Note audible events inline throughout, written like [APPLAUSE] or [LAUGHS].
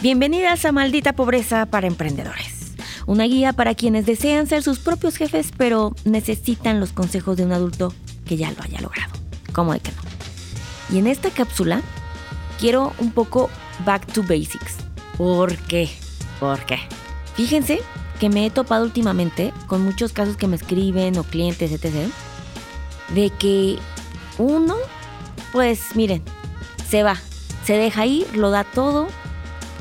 Bienvenidas a Maldita Pobreza para Emprendedores. Una guía para quienes desean ser sus propios jefes, pero necesitan los consejos de un adulto que ya lo haya logrado. ¿Cómo de que no? Y en esta cápsula quiero un poco back to basics. ¿Por qué? ¿Por qué? Fíjense que me he topado últimamente con muchos casos que me escriben o clientes, etc. De que uno, pues miren, se va, se deja ir, lo da todo.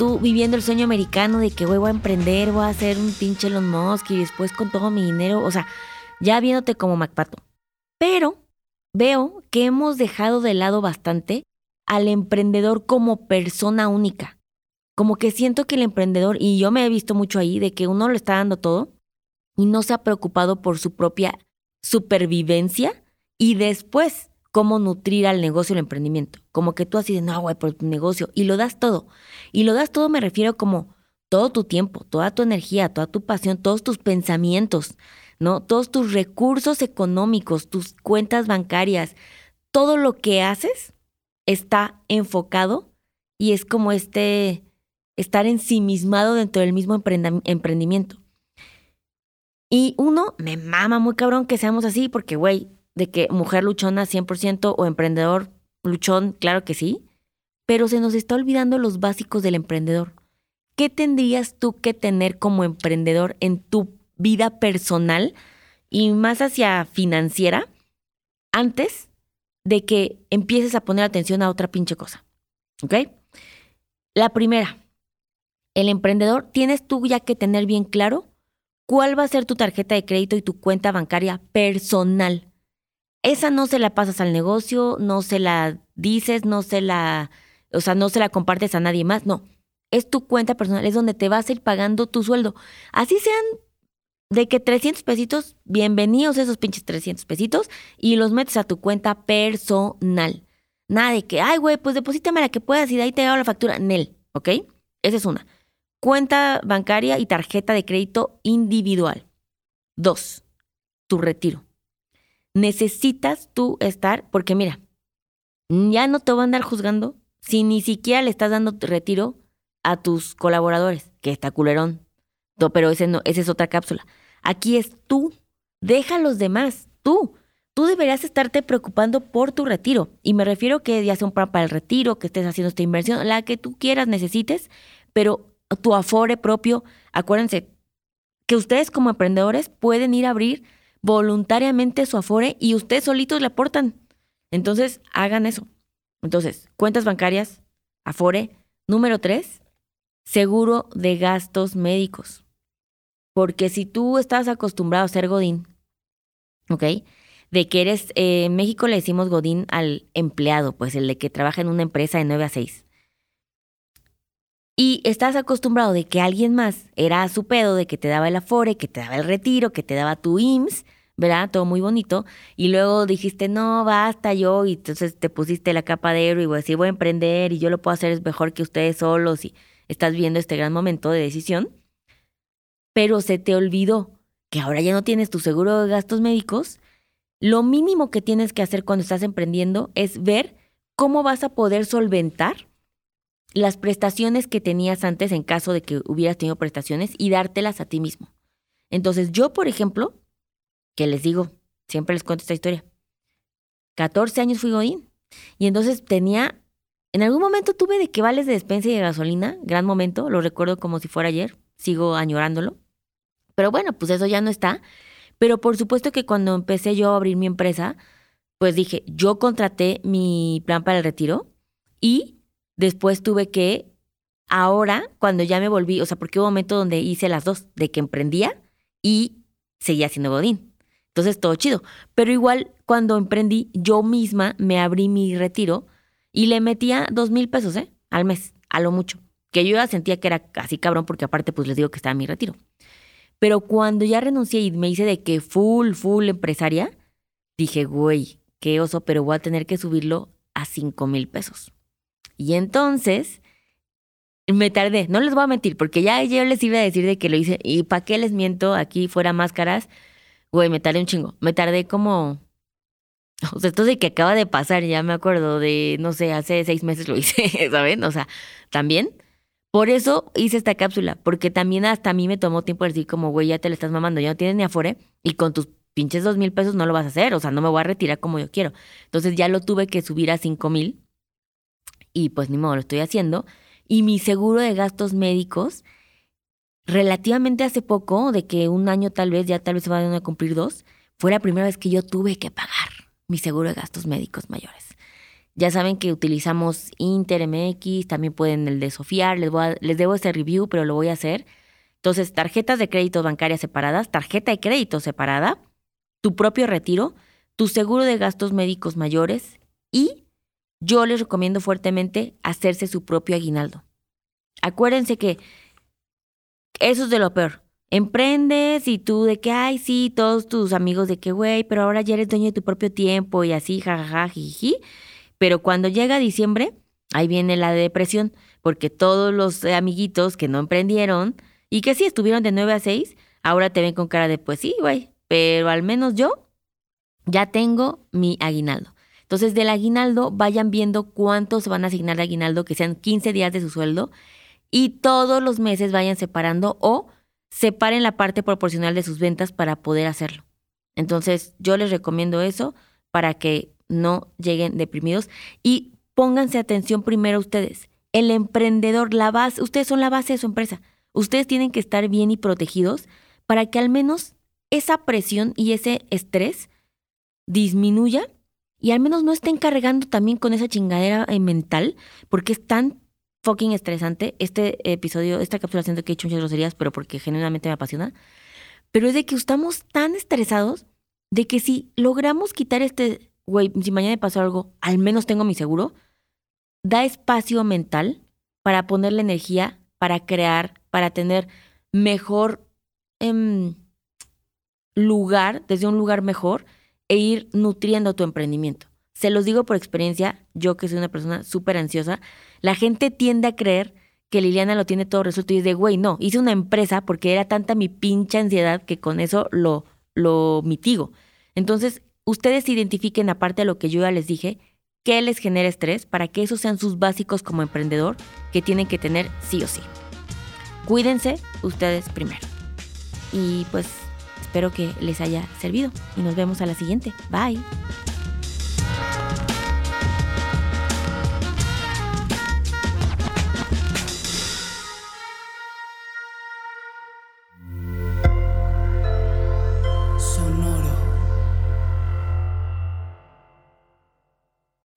Tú viviendo el sueño americano de que voy a emprender, voy a hacer un pinche Elon Musk y después con todo mi dinero, o sea, ya viéndote como MacPato. Pero veo que hemos dejado de lado bastante al emprendedor como persona única. Como que siento que el emprendedor, y yo me he visto mucho ahí, de que uno le está dando todo y no se ha preocupado por su propia supervivencia y después cómo nutrir al negocio el emprendimiento. Como que tú así de, no, güey, por tu negocio. Y lo das todo. Y lo das todo me refiero como todo tu tiempo, toda tu energía, toda tu pasión, todos tus pensamientos, ¿no? Todos tus recursos económicos, tus cuentas bancarias, todo lo que haces está enfocado y es como este estar ensimismado dentro del mismo emprendimiento. Y uno, me mama muy cabrón que seamos así, porque, güey, de que mujer luchona 100% o emprendedor luchón, claro que sí, pero se nos está olvidando los básicos del emprendedor. ¿Qué tendrías tú que tener como emprendedor en tu vida personal y más hacia financiera antes de que empieces a poner atención a otra pinche cosa? ¿Ok? La primera, el emprendedor, tienes tú ya que tener bien claro cuál va a ser tu tarjeta de crédito y tu cuenta bancaria personal. Esa no se la pasas al negocio, no se la dices, no se la, o sea, no se la compartes a nadie más, no. Es tu cuenta personal, es donde te vas a ir pagando tu sueldo. Así sean de que 300 pesitos, bienvenidos esos pinches 300 pesitos y los metes a tu cuenta personal. Nada de que, ay, güey, pues deposítame la que puedas y de ahí te hago la factura. Nel, ¿ok? Esa es una. Cuenta bancaria y tarjeta de crédito individual. Dos, tu retiro necesitas tú estar, porque mira, ya no te van a andar juzgando si ni siquiera le estás dando retiro a tus colaboradores, que está culerón. Pero ese no, esa es otra cápsula. Aquí es tú, deja a los demás, tú. Tú deberías estarte preocupando por tu retiro. Y me refiero que ya sea un plan para el retiro, que estés haciendo esta inversión, la que tú quieras, necesites, pero tu afore propio, acuérdense que ustedes como emprendedores pueden ir a abrir voluntariamente su afore y ustedes solitos le aportan. Entonces, hagan eso. Entonces, cuentas bancarias, afore. Número tres, seguro de gastos médicos. Porque si tú estás acostumbrado a ser Godín, ¿ok? De que eres, eh, en México le decimos Godín al empleado, pues el de que trabaja en una empresa de 9 a 6. Y estás acostumbrado de que alguien más era a su pedo, de que te daba el afore, que te daba el retiro, que te daba tu IMSS, ¿verdad? Todo muy bonito. Y luego dijiste, no, basta yo. Y entonces te pusiste la capa de héroe y voy a decir, voy a emprender y yo lo puedo hacer mejor que ustedes solos. Y estás viendo este gran momento de decisión. Pero se te olvidó que ahora ya no tienes tu seguro de gastos médicos. Lo mínimo que tienes que hacer cuando estás emprendiendo es ver cómo vas a poder solventar las prestaciones que tenías antes en caso de que hubieras tenido prestaciones y dártelas a ti mismo. Entonces yo, por ejemplo, que les digo, siempre les cuento esta historia, 14 años fui Godín y entonces tenía, en algún momento tuve de que vales de despensa y de gasolina, gran momento, lo recuerdo como si fuera ayer, sigo añorándolo, pero bueno, pues eso ya no está, pero por supuesto que cuando empecé yo a abrir mi empresa, pues dije, yo contraté mi plan para el retiro y Después tuve que, ahora, cuando ya me volví, o sea, porque hubo un momento donde hice las dos, de que emprendía y seguía haciendo godín. Entonces, todo chido. Pero igual, cuando emprendí, yo misma me abrí mi retiro y le metía dos mil pesos, ¿eh? Al mes, a lo mucho. Que yo ya sentía que era casi cabrón porque aparte, pues les digo que estaba en mi retiro. Pero cuando ya renuncié y me hice de que full, full empresaria, dije, güey, qué oso, pero voy a tener que subirlo a cinco mil pesos. Y entonces me tardé, no les voy a mentir, porque ya yo les iba a decir de que lo hice. ¿Y para qué les miento aquí fuera máscaras? Güey, me tardé un chingo. Me tardé como. [LAUGHS] O sea, esto de que acaba de pasar, ya me acuerdo de, no sé, hace seis meses lo [LAUGHS] hice, ¿saben? O sea, también. Por eso hice esta cápsula, porque también hasta a mí me tomó tiempo decir como, güey, ya te le estás mamando, ya no tienes ni afore y con tus pinches dos mil pesos no lo vas a hacer, o sea, no me voy a retirar como yo quiero. Entonces ya lo tuve que subir a cinco mil y pues ni modo, lo estoy haciendo. Y mi seguro de gastos médicos, relativamente hace poco, de que un año tal vez, ya tal vez se van a cumplir dos, fue la primera vez que yo tuve que pagar mi seguro de gastos médicos mayores. Ya saben que utilizamos InterMX, también pueden el de Sofiar, les, les debo ese review, pero lo voy a hacer. Entonces, tarjetas de crédito bancarias separadas, tarjeta de crédito separada, tu propio retiro, tu seguro de gastos médicos mayores y yo les recomiendo fuertemente hacerse su propio aguinaldo. Acuérdense que eso es de lo peor. Emprendes y tú de que, ay, sí, todos tus amigos de que, güey, pero ahora ya eres dueño de tu propio tiempo y así, jajaja, jiji. Pero cuando llega diciembre, ahí viene la depresión, porque todos los amiguitos que no emprendieron y que sí estuvieron de 9 a 6, ahora te ven con cara de, pues sí, güey, pero al menos yo ya tengo mi aguinaldo. Entonces, del aguinaldo, vayan viendo cuántos van a asignar de aguinaldo, que sean 15 días de su sueldo, y todos los meses vayan separando o separen la parte proporcional de sus ventas para poder hacerlo. Entonces, yo les recomiendo eso para que no lleguen deprimidos y pónganse atención primero ustedes. El emprendedor, la base, ustedes son la base de su empresa. Ustedes tienen que estar bien y protegidos para que al menos esa presión y ese estrés disminuya y al menos no estén cargando también con esa chingadera eh, mental, porque es tan fucking estresante este episodio, esta cápsula siento que he hecho muchas groserías, pero porque genuinamente me apasiona. Pero es de que estamos tan estresados de que si logramos quitar este güey, si mañana me pasa algo, al menos tengo mi seguro, da espacio mental para ponerle energía, para crear, para tener mejor em, lugar, desde un lugar mejor, e ir nutriendo tu emprendimiento. Se los digo por experiencia, yo que soy una persona súper ansiosa, la gente tiende a creer que Liliana lo tiene todo resuelto y es de, güey, no, hice una empresa porque era tanta mi pincha ansiedad que con eso lo, lo mitigo. Entonces, ustedes identifiquen, aparte de lo que yo ya les dije, qué les genera estrés para que esos sean sus básicos como emprendedor que tienen que tener sí o sí. Cuídense ustedes primero. Y pues espero que les haya servido y nos vemos a la siguiente. Bye.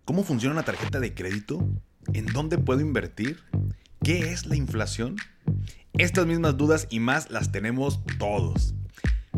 ¿Cómo funciona una tarjeta de crédito? ¿En dónde puedo invertir? ¿Qué es la inflación? Estas mismas dudas y más las tenemos todos.